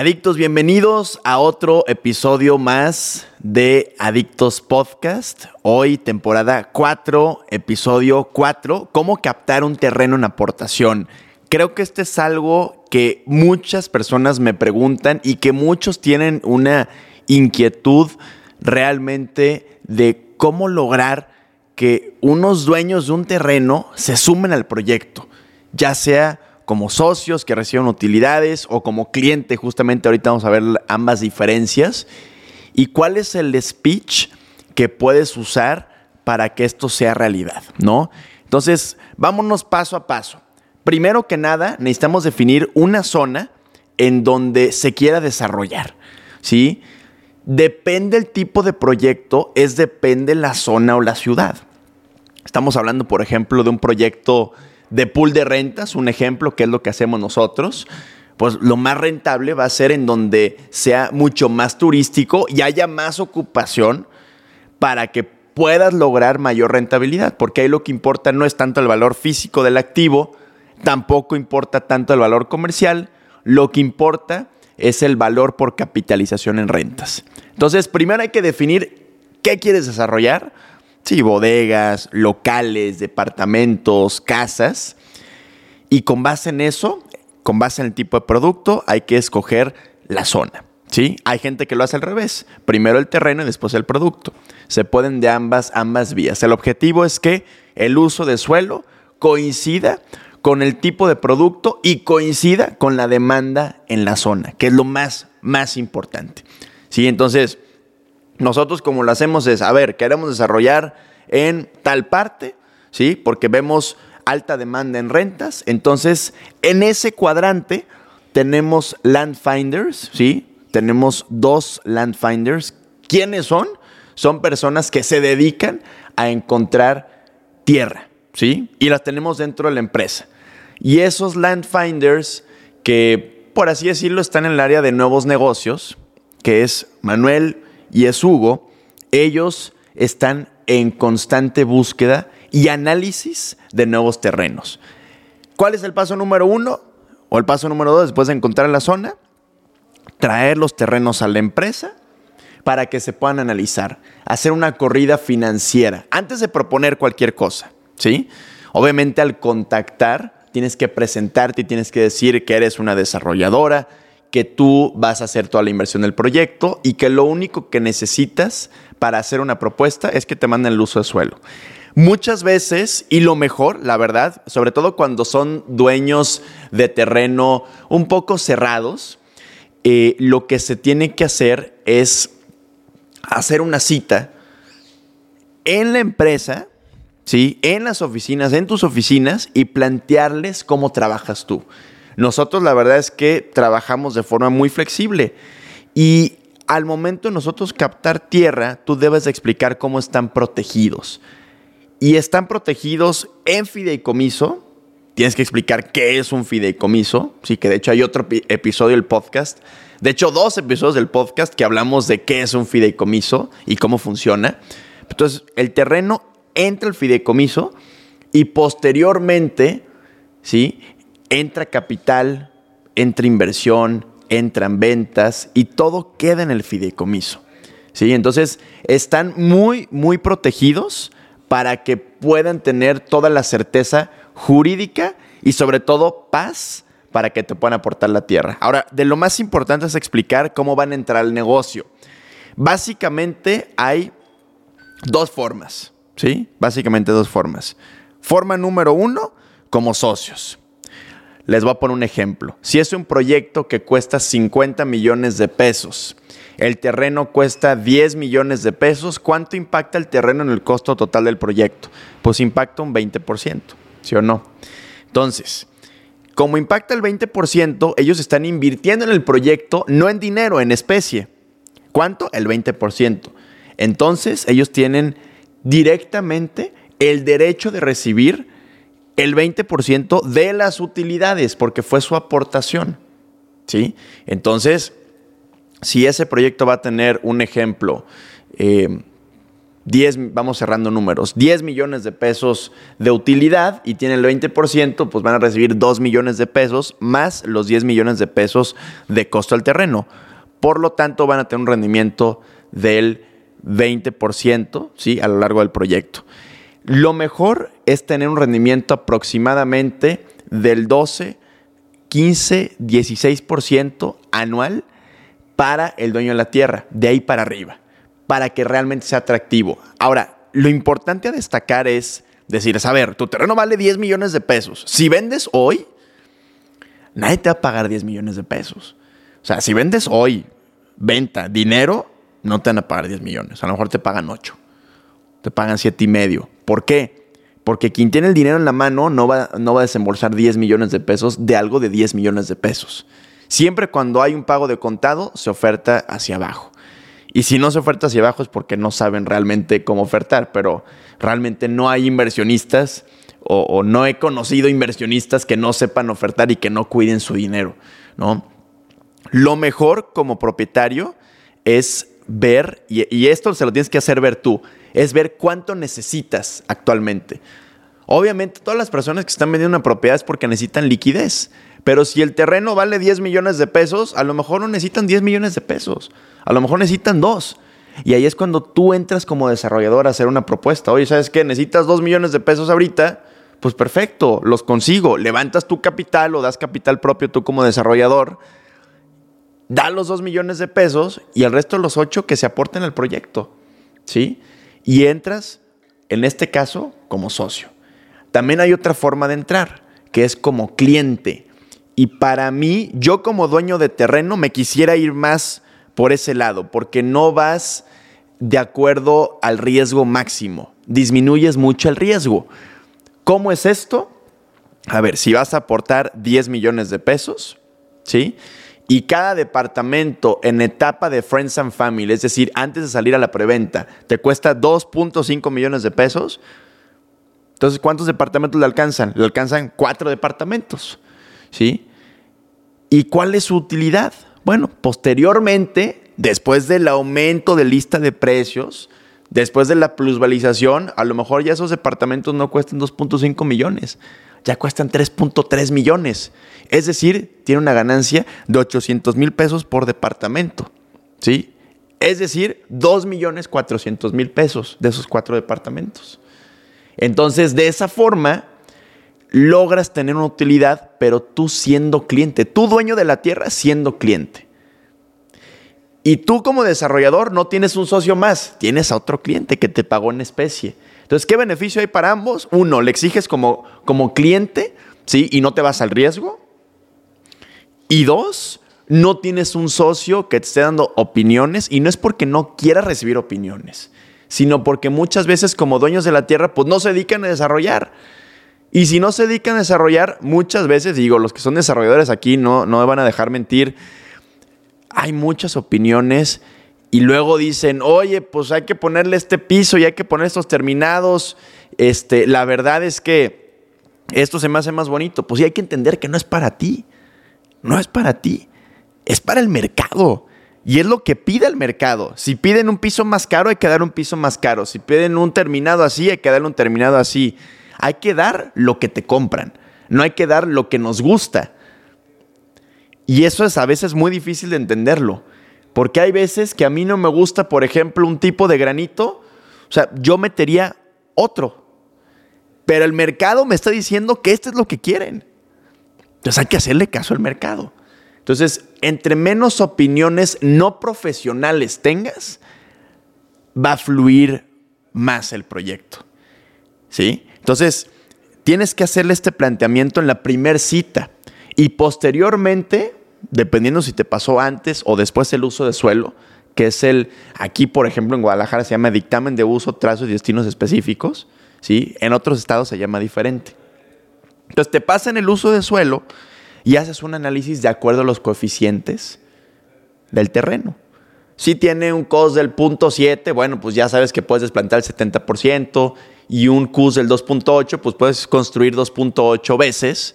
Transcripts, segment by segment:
Adictos, bienvenidos a otro episodio más de Adictos Podcast. Hoy temporada 4, episodio 4, cómo captar un terreno en aportación. Creo que este es algo que muchas personas me preguntan y que muchos tienen una inquietud realmente de cómo lograr que unos dueños de un terreno se sumen al proyecto, ya sea como socios que reciben utilidades o como cliente, justamente ahorita vamos a ver ambas diferencias. ¿Y cuál es el speech que puedes usar para que esto sea realidad? ¿No? Entonces, vámonos paso a paso. Primero que nada, necesitamos definir una zona en donde se quiera desarrollar. ¿Sí? Depende el tipo de proyecto, es depende la zona o la ciudad. Estamos hablando, por ejemplo, de un proyecto de pool de rentas, un ejemplo, que es lo que hacemos nosotros, pues lo más rentable va a ser en donde sea mucho más turístico y haya más ocupación para que puedas lograr mayor rentabilidad, porque ahí lo que importa no es tanto el valor físico del activo, tampoco importa tanto el valor comercial, lo que importa es el valor por capitalización en rentas. Entonces, primero hay que definir qué quieres desarrollar, Sí, bodegas, locales, departamentos, casas. Y con base en eso, con base en el tipo de producto, hay que escoger la zona. ¿Sí? Hay gente que lo hace al revés. Primero el terreno y después el producto. Se pueden de ambas, ambas vías. El objetivo es que el uso de suelo coincida con el tipo de producto y coincida con la demanda en la zona, que es lo más, más importante. ¿Sí? Entonces, nosotros como lo hacemos es, a ver, queremos desarrollar en tal parte, ¿sí? Porque vemos alta demanda en rentas. Entonces, en ese cuadrante tenemos land finders, ¿sí? Tenemos dos land finders. ¿Quiénes son? Son personas que se dedican a encontrar tierra, ¿sí? Y las tenemos dentro de la empresa. Y esos land finders que, por así decirlo, están en el área de nuevos negocios, que es Manuel, y es Hugo, ellos están en constante búsqueda y análisis de nuevos terrenos. ¿Cuál es el paso número uno? O el paso número dos, después de encontrar la zona, traer los terrenos a la empresa para que se puedan analizar, hacer una corrida financiera antes de proponer cualquier cosa, ¿sí? Obviamente al contactar tienes que presentarte y tienes que decir que eres una desarrolladora, que tú vas a hacer toda la inversión del proyecto y que lo único que necesitas para hacer una propuesta es que te manden el uso de suelo. Muchas veces, y lo mejor, la verdad, sobre todo cuando son dueños de terreno un poco cerrados, eh, lo que se tiene que hacer es hacer una cita en la empresa, ¿sí? en las oficinas, en tus oficinas, y plantearles cómo trabajas tú. Nosotros la verdad es que trabajamos de forma muy flexible y al momento de nosotros captar tierra, tú debes de explicar cómo están protegidos. Y están protegidos en fideicomiso. Tienes que explicar qué es un fideicomiso. Sí, que de hecho hay otro episodio del podcast. De hecho, dos episodios del podcast que hablamos de qué es un fideicomiso y cómo funciona. Entonces, el terreno entra al fideicomiso y posteriormente, ¿sí? Entra capital, entra inversión, entran ventas y todo queda en el fideicomiso. ¿sí? Entonces, están muy, muy protegidos para que puedan tener toda la certeza jurídica y sobre todo paz para que te puedan aportar la tierra. Ahora, de lo más importante es explicar cómo van a entrar al negocio. Básicamente hay dos formas, ¿sí? Básicamente dos formas. Forma número uno, como socios. Les voy a poner un ejemplo. Si es un proyecto que cuesta 50 millones de pesos, el terreno cuesta 10 millones de pesos, ¿cuánto impacta el terreno en el costo total del proyecto? Pues impacta un 20%, ¿sí o no? Entonces, como impacta el 20%, ellos están invirtiendo en el proyecto, no en dinero, en especie. ¿Cuánto? El 20%. Entonces, ellos tienen directamente el derecho de recibir el 20% de las utilidades, porque fue su aportación. ¿Sí? Entonces, si ese proyecto va a tener un ejemplo, 10 10, vamos cerrando números, 10 millones de pesos de utilidad y tienen el 20%, pues van a recibir 2 millones de pesos más los 10 millones de pesos de costo al terreno. Por lo tanto, van a tener un rendimiento del 20% ¿sí? a lo largo del proyecto. Lo mejor es tener un rendimiento aproximadamente del 12, 15, 16% anual para el dueño de la tierra, de ahí para arriba para que realmente sea atractivo. Ahora, lo importante a destacar es decir, a ver, tu terreno vale 10 millones de pesos. Si vendes hoy, nadie te va a pagar 10 millones de pesos. O sea, si vendes hoy, venta, dinero, no te van a pagar 10 millones. A lo mejor te pagan 8. Te pagan 7 y medio. ¿Por qué? Porque quien tiene el dinero en la mano no va, no va a desembolsar 10 millones de pesos de algo de 10 millones de pesos. Siempre cuando hay un pago de contado, se oferta hacia abajo. Y si no se oferta hacia abajo es porque no saben realmente cómo ofertar, pero realmente no hay inversionistas o, no he conocido inversionistas que no sepan ofertar y que no cuiden su dinero, ¿no? Lo mejor como propietario es ver, y, esto se lo tienes que hacer ver tú, es ver cuánto necesitas actualmente. Obviamente todas las personas que están vendiendo una propiedad es porque necesitan liquidez. Pero si el terreno vale 10 millones de pesos, a lo mejor no necesitan 10 millones de pesos. A lo mejor necesitan dos. Y ahí es cuando tú entras como desarrollador a hacer una propuesta. Oye, ¿sabes qué? Necesitas 2 millones de pesos ahorita. Pues perfecto, los consigo. Levantas tu capital o das capital propio tú como desarrollador. Da los 2 millones de pesos y el resto de los 8 que se aporten al proyecto. ¿Sí? Y entras, en este caso, como socio. También hay otra forma de entrar, que es como cliente. Y para mí, yo como dueño de terreno me quisiera ir más por ese lado, porque no vas de acuerdo al riesgo máximo, disminuyes mucho el riesgo. ¿Cómo es esto? A ver, si vas a aportar 10 millones de pesos, ¿sí? Y cada departamento en etapa de Friends and Family, es decir, antes de salir a la preventa, te cuesta 2.5 millones de pesos. Entonces, ¿cuántos departamentos le alcanzan? Le alcanzan cuatro departamentos, ¿sí? ¿Y cuál es su utilidad? Bueno, posteriormente, después del aumento de lista de precios, después de la plusvalización, a lo mejor ya esos departamentos no cuestan 2.5 millones, ya cuestan 3.3 millones. Es decir, tiene una ganancia de 800 mil pesos por departamento. ¿Sí? Es decir, 2 millones 400 mil pesos de esos cuatro departamentos. Entonces, de esa forma, logras tener una utilidad, pero tú siendo cliente, tú dueño de la tierra siendo cliente. Y tú como desarrollador no tienes un socio más, tienes a otro cliente que te pagó en especie. Entonces, ¿qué beneficio hay para ambos? Uno, le exiges como, como cliente, ¿sí? Y no te vas al riesgo. Y dos, no tienes un socio que te esté dando opiniones y no es porque no quiera recibir opiniones, sino porque muchas veces como dueños de la tierra, pues no se dedican a desarrollar. Y si no se dedican a desarrollar, muchas veces, digo, los que son desarrolladores aquí no, no me van a dejar mentir, hay muchas opiniones y luego dicen, oye, pues hay que ponerle este piso y hay que poner estos terminados. Este, la verdad es que esto se me hace más bonito. Pues sí hay que entender que no es para ti. No es para ti. Es para el mercado. Y es lo que pide el mercado. Si piden un piso más caro, hay que dar un piso más caro. Si piden un terminado así, hay que darle un terminado así. Hay que dar lo que te compran, no hay que dar lo que nos gusta. Y eso es a veces muy difícil de entenderlo, porque hay veces que a mí no me gusta, por ejemplo, un tipo de granito, o sea, yo metería otro, pero el mercado me está diciendo que este es lo que quieren. Entonces hay que hacerle caso al mercado. Entonces, entre menos opiniones no profesionales tengas, va a fluir más el proyecto. ¿Sí? Entonces, tienes que hacerle este planteamiento en la primer cita y posteriormente, dependiendo si te pasó antes o después el uso de suelo, que es el, aquí por ejemplo en Guadalajara se llama dictamen de uso, trazos y destinos específicos, ¿sí? En otros estados se llama diferente. Entonces te pasan el uso de suelo y haces un análisis de acuerdo a los coeficientes del terreno. Si tiene un COS del punto 7, bueno, pues ya sabes que puedes desplantar el 70% y un CUS del 2.8, pues puedes construir 2.8 veces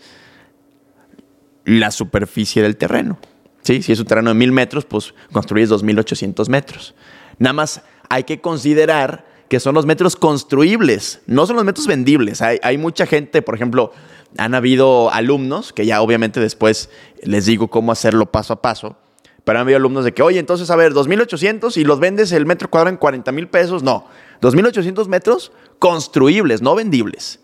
la superficie del terreno. ¿Sí? Si es un terreno de 1000 metros, pues construyes 2800 metros. Nada más hay que considerar que son los metros construibles, no son los metros vendibles. Hay, hay mucha gente, por ejemplo, han habido alumnos, que ya obviamente después les digo cómo hacerlo paso a paso, pero han habido alumnos de que, oye, entonces, a ver, 2.800 y los vendes el metro cuadrado en 40 mil pesos. No, 2.800 metros construibles, no vendibles.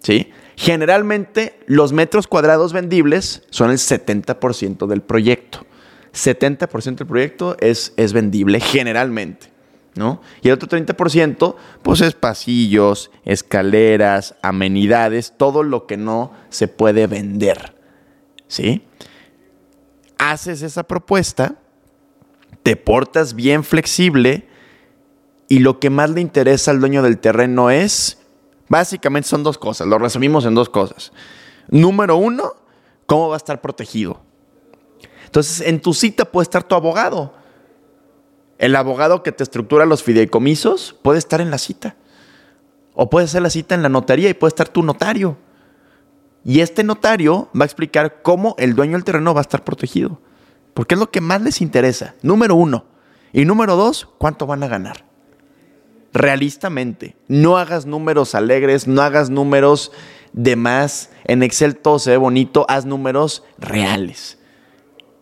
¿Sí? Generalmente los metros cuadrados vendibles son el 70% del proyecto. 70% del proyecto es, es vendible generalmente. ¿no? Y el otro 30%, pues es pasillos, escaleras, amenidades, todo lo que no se puede vender. ¿Sí? Haces esa propuesta, te portas bien flexible y lo que más le interesa al dueño del terreno es, básicamente son dos cosas, lo resumimos en dos cosas. Número uno, cómo va a estar protegido. Entonces, en tu cita puede estar tu abogado el abogado que te estructura los fideicomisos puede estar en la cita. O puede hacer la cita en la notaría y puede estar tu notario. Y este notario va a explicar cómo el dueño del terreno va a estar protegido. Porque es lo que más les interesa. Número uno. Y número dos, ¿cuánto van a ganar? Realistamente. No hagas números alegres, no hagas números de más. En Excel todo se ve bonito, haz números reales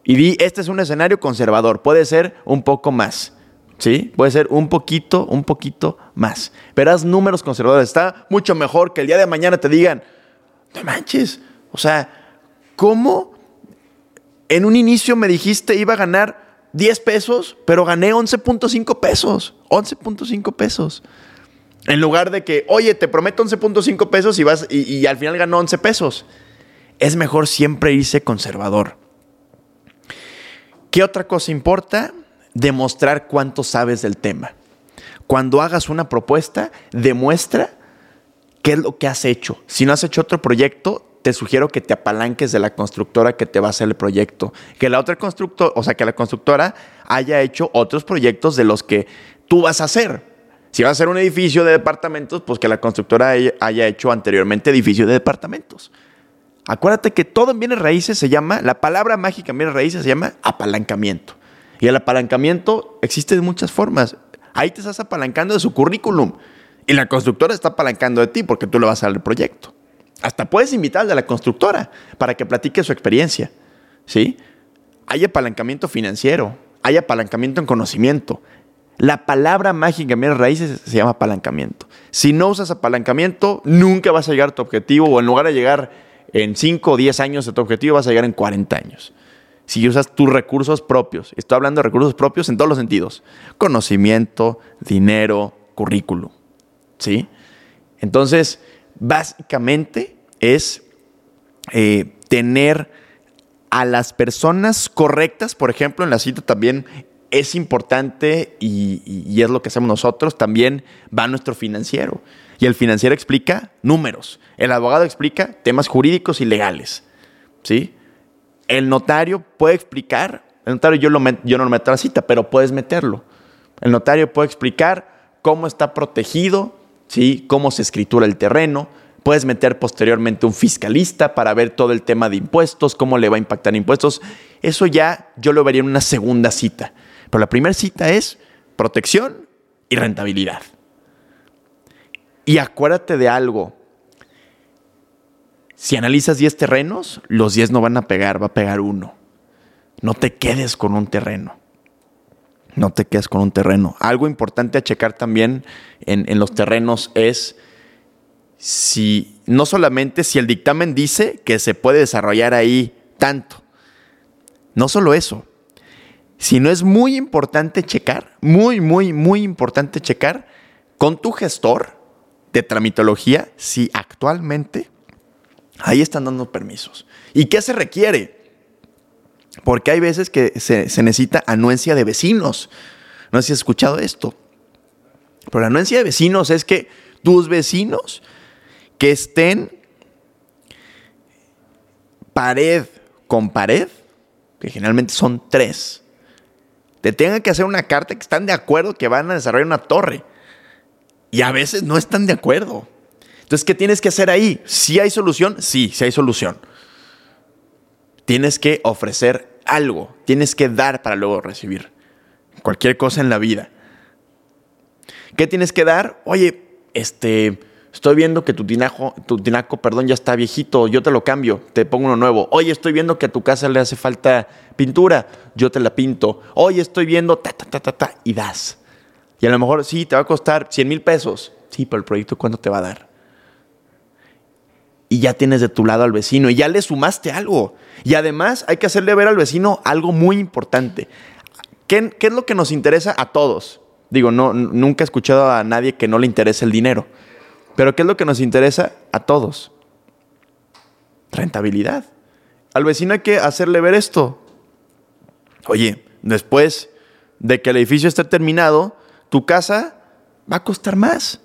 y di, este es un escenario conservador, puede ser un poco más. ¿Sí? Puede ser un poquito, un poquito más. Pero haz números conservadores. Está mucho mejor que el día de mañana te digan, no manches, o sea, ¿cómo en un inicio me dijiste iba a ganar 10 pesos, pero gané 11.5 pesos? 11.5 pesos. En lugar de que, oye, te prometo 11.5 pesos y, vas, y, y al final ganó 11 pesos. Es mejor siempre irse conservador. ¿Qué otra cosa importa? Demostrar cuánto sabes del tema. Cuando hagas una propuesta, demuestra qué es lo que has hecho. Si no has hecho otro proyecto, te sugiero que te apalanques de la constructora que te va a hacer el proyecto. Que la otra constructora, o sea, que la constructora haya hecho otros proyectos de los que tú vas a hacer. Si vas a hacer un edificio de departamentos, pues que la constructora haya hecho anteriormente edificio de departamentos. Acuérdate que todo en bienes raíces se llama, la palabra mágica en bienes raíces se llama apalancamiento. Y el apalancamiento existe de muchas formas. Ahí te estás apalancando de su currículum. Y la constructora está apalancando de ti porque tú le vas a dar el proyecto. Hasta puedes invitar a la constructora para que platique su experiencia. ¿Sí? Hay apalancamiento financiero, hay apalancamiento en conocimiento. La palabra mágica en raíces se llama apalancamiento. Si no usas apalancamiento, nunca vas a llegar a tu objetivo o en lugar de llegar en 5 o 10 años de tu objetivo vas a llegar en 40 años. Si usas tus recursos propios, estoy hablando de recursos propios en todos los sentidos, conocimiento, dinero, currículum, ¿sí? Entonces, básicamente es eh, tener a las personas correctas, por ejemplo, en la cita también es importante y, es lo que hacemos nosotros, también va nuestro financiero. Y el financiero explica números. El abogado explica temas jurídicos y legales. ¿Sí? El notario puede explicar, el notario yo, lo yo no lo meto a la cita, pero puedes meterlo. El notario puede explicar cómo está protegido, ¿sí? cómo se escritura el terreno. Puedes meter posteriormente un fiscalista para ver todo el tema de impuestos, cómo le va a impactar impuestos. Eso ya yo lo vería en una segunda cita. Pero la primera cita es protección y rentabilidad. Y acuérdate de algo. Si analizas 10 terrenos, los 10 no van a pegar, va a pegar uno. No te quedes con un terreno. No te quedes con un terreno. Algo importante a checar también en, en los terrenos es si, no solamente si el dictamen dice que se puede desarrollar ahí tanto. No solo eso, sino es muy importante checar, muy, muy, muy importante checar con tu gestor de tramitología si actualmente ahí están dando permisos. ¿Y qué se requiere? Porque hay veces que se, necesita anuencia de vecinos. No sé si has escuchado esto. Pero la anuencia de vecinos es que tus vecinos que estén pared con pared, que generalmente son tres, te tengan que hacer una carta que están de acuerdo que van a desarrollar una torre. Y a veces no están de acuerdo. Entonces, ¿qué tienes que hacer ahí? ¿Si hay solución? Sí, sí hay solución. Tienes que ofrecer algo, tienes que dar para luego recibir. Cualquier cosa en la vida. ¿Qué tienes que dar? Oye, este, estoy viendo que tu tinaco, tu tinaco, perdón, ya está viejito, yo te lo cambio, te pongo uno nuevo. Oye, estoy viendo que a tu casa le hace falta pintura, yo te la pinto. Oye, estoy viendo, ta, ta, ta, ta, ta, y das. Y a lo mejor sí, te va a costar 100 mil pesos. Sí, pero el proyecto, ¿cuánto te va a dar? Y ya tienes de tu lado al vecino y ya le sumaste algo. Y además hay que hacerle ver al vecino algo muy importante. ¿Qué, qué es lo que nos interesa a todos? Digo, no, nunca he escuchado a nadie que no le interese el dinero. Pero ¿qué es lo que nos interesa a todos? Rentabilidad. Al vecino hay que hacerle ver esto. Oye, después de que el edificio esté terminado, tu casa va a costar más.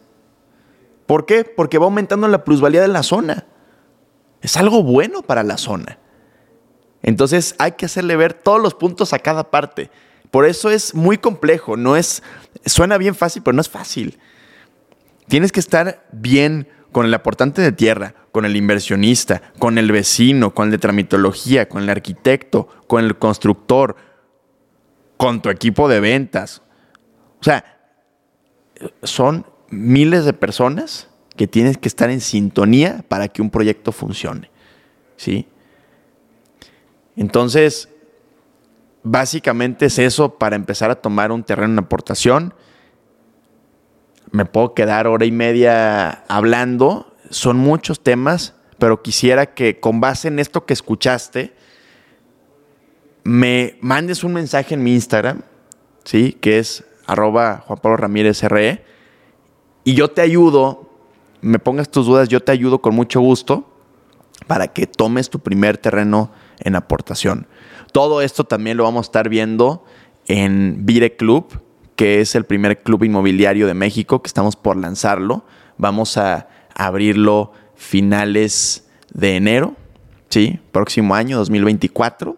¿Por qué? Porque va aumentando la plusvalía de la zona. Es algo bueno para la zona. Entonces hay que hacerle ver todos los puntos a cada parte. Por eso es muy complejo, no es suena bien fácil, pero no es fácil. Tienes que estar bien con el aportante de tierra, con el inversionista, con el vecino, con el de tramitología, con el arquitecto, con el constructor, con tu equipo de ventas. O sea, son miles de personas que tienes que estar en sintonía para que un proyecto funcione. ¿Sí? Entonces, básicamente es eso para empezar a tomar un terreno en aportación. Me puedo quedar hora y media hablando. Son muchos temas, pero quisiera que con base en esto que escuchaste, me mandes un mensaje en mi Instagram, ¿sí? Que es arroba Juan Pablo Ramírez RE. Y yo te ayudo, me pongas tus dudas, yo te ayudo con mucho gusto para que tomes tu primer terreno en aportación. Todo esto también lo vamos a estar viendo en Vire Club, que es el primer club inmobiliario de México, que estamos por lanzarlo. Vamos a abrirlo finales de enero, ¿sí? Próximo año, 2024.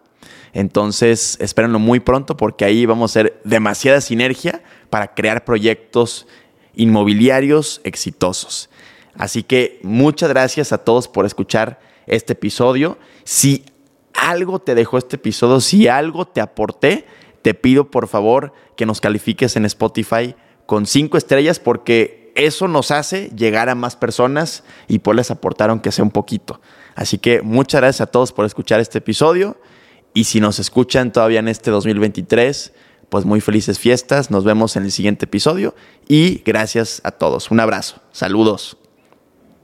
Entonces, espérenlo muy pronto porque ahí vamos a hacer demasiada sinergia para crear proyectos inmobiliarios exitosos. Así que muchas gracias a todos por escuchar este episodio. Si algo te dejó este episodio, si algo te aporté, te pido por favor que nos califiques en Spotify con cinco estrellas porque eso nos hace llegar a más personas y poderles aportar aunque sea un poquito. Así que muchas gracias a todos por escuchar este episodio y si nos escuchan todavía en este 2023, pues muy felices fiestas, nos vemos en el siguiente episodio y gracias a todos. Un abrazo, saludos.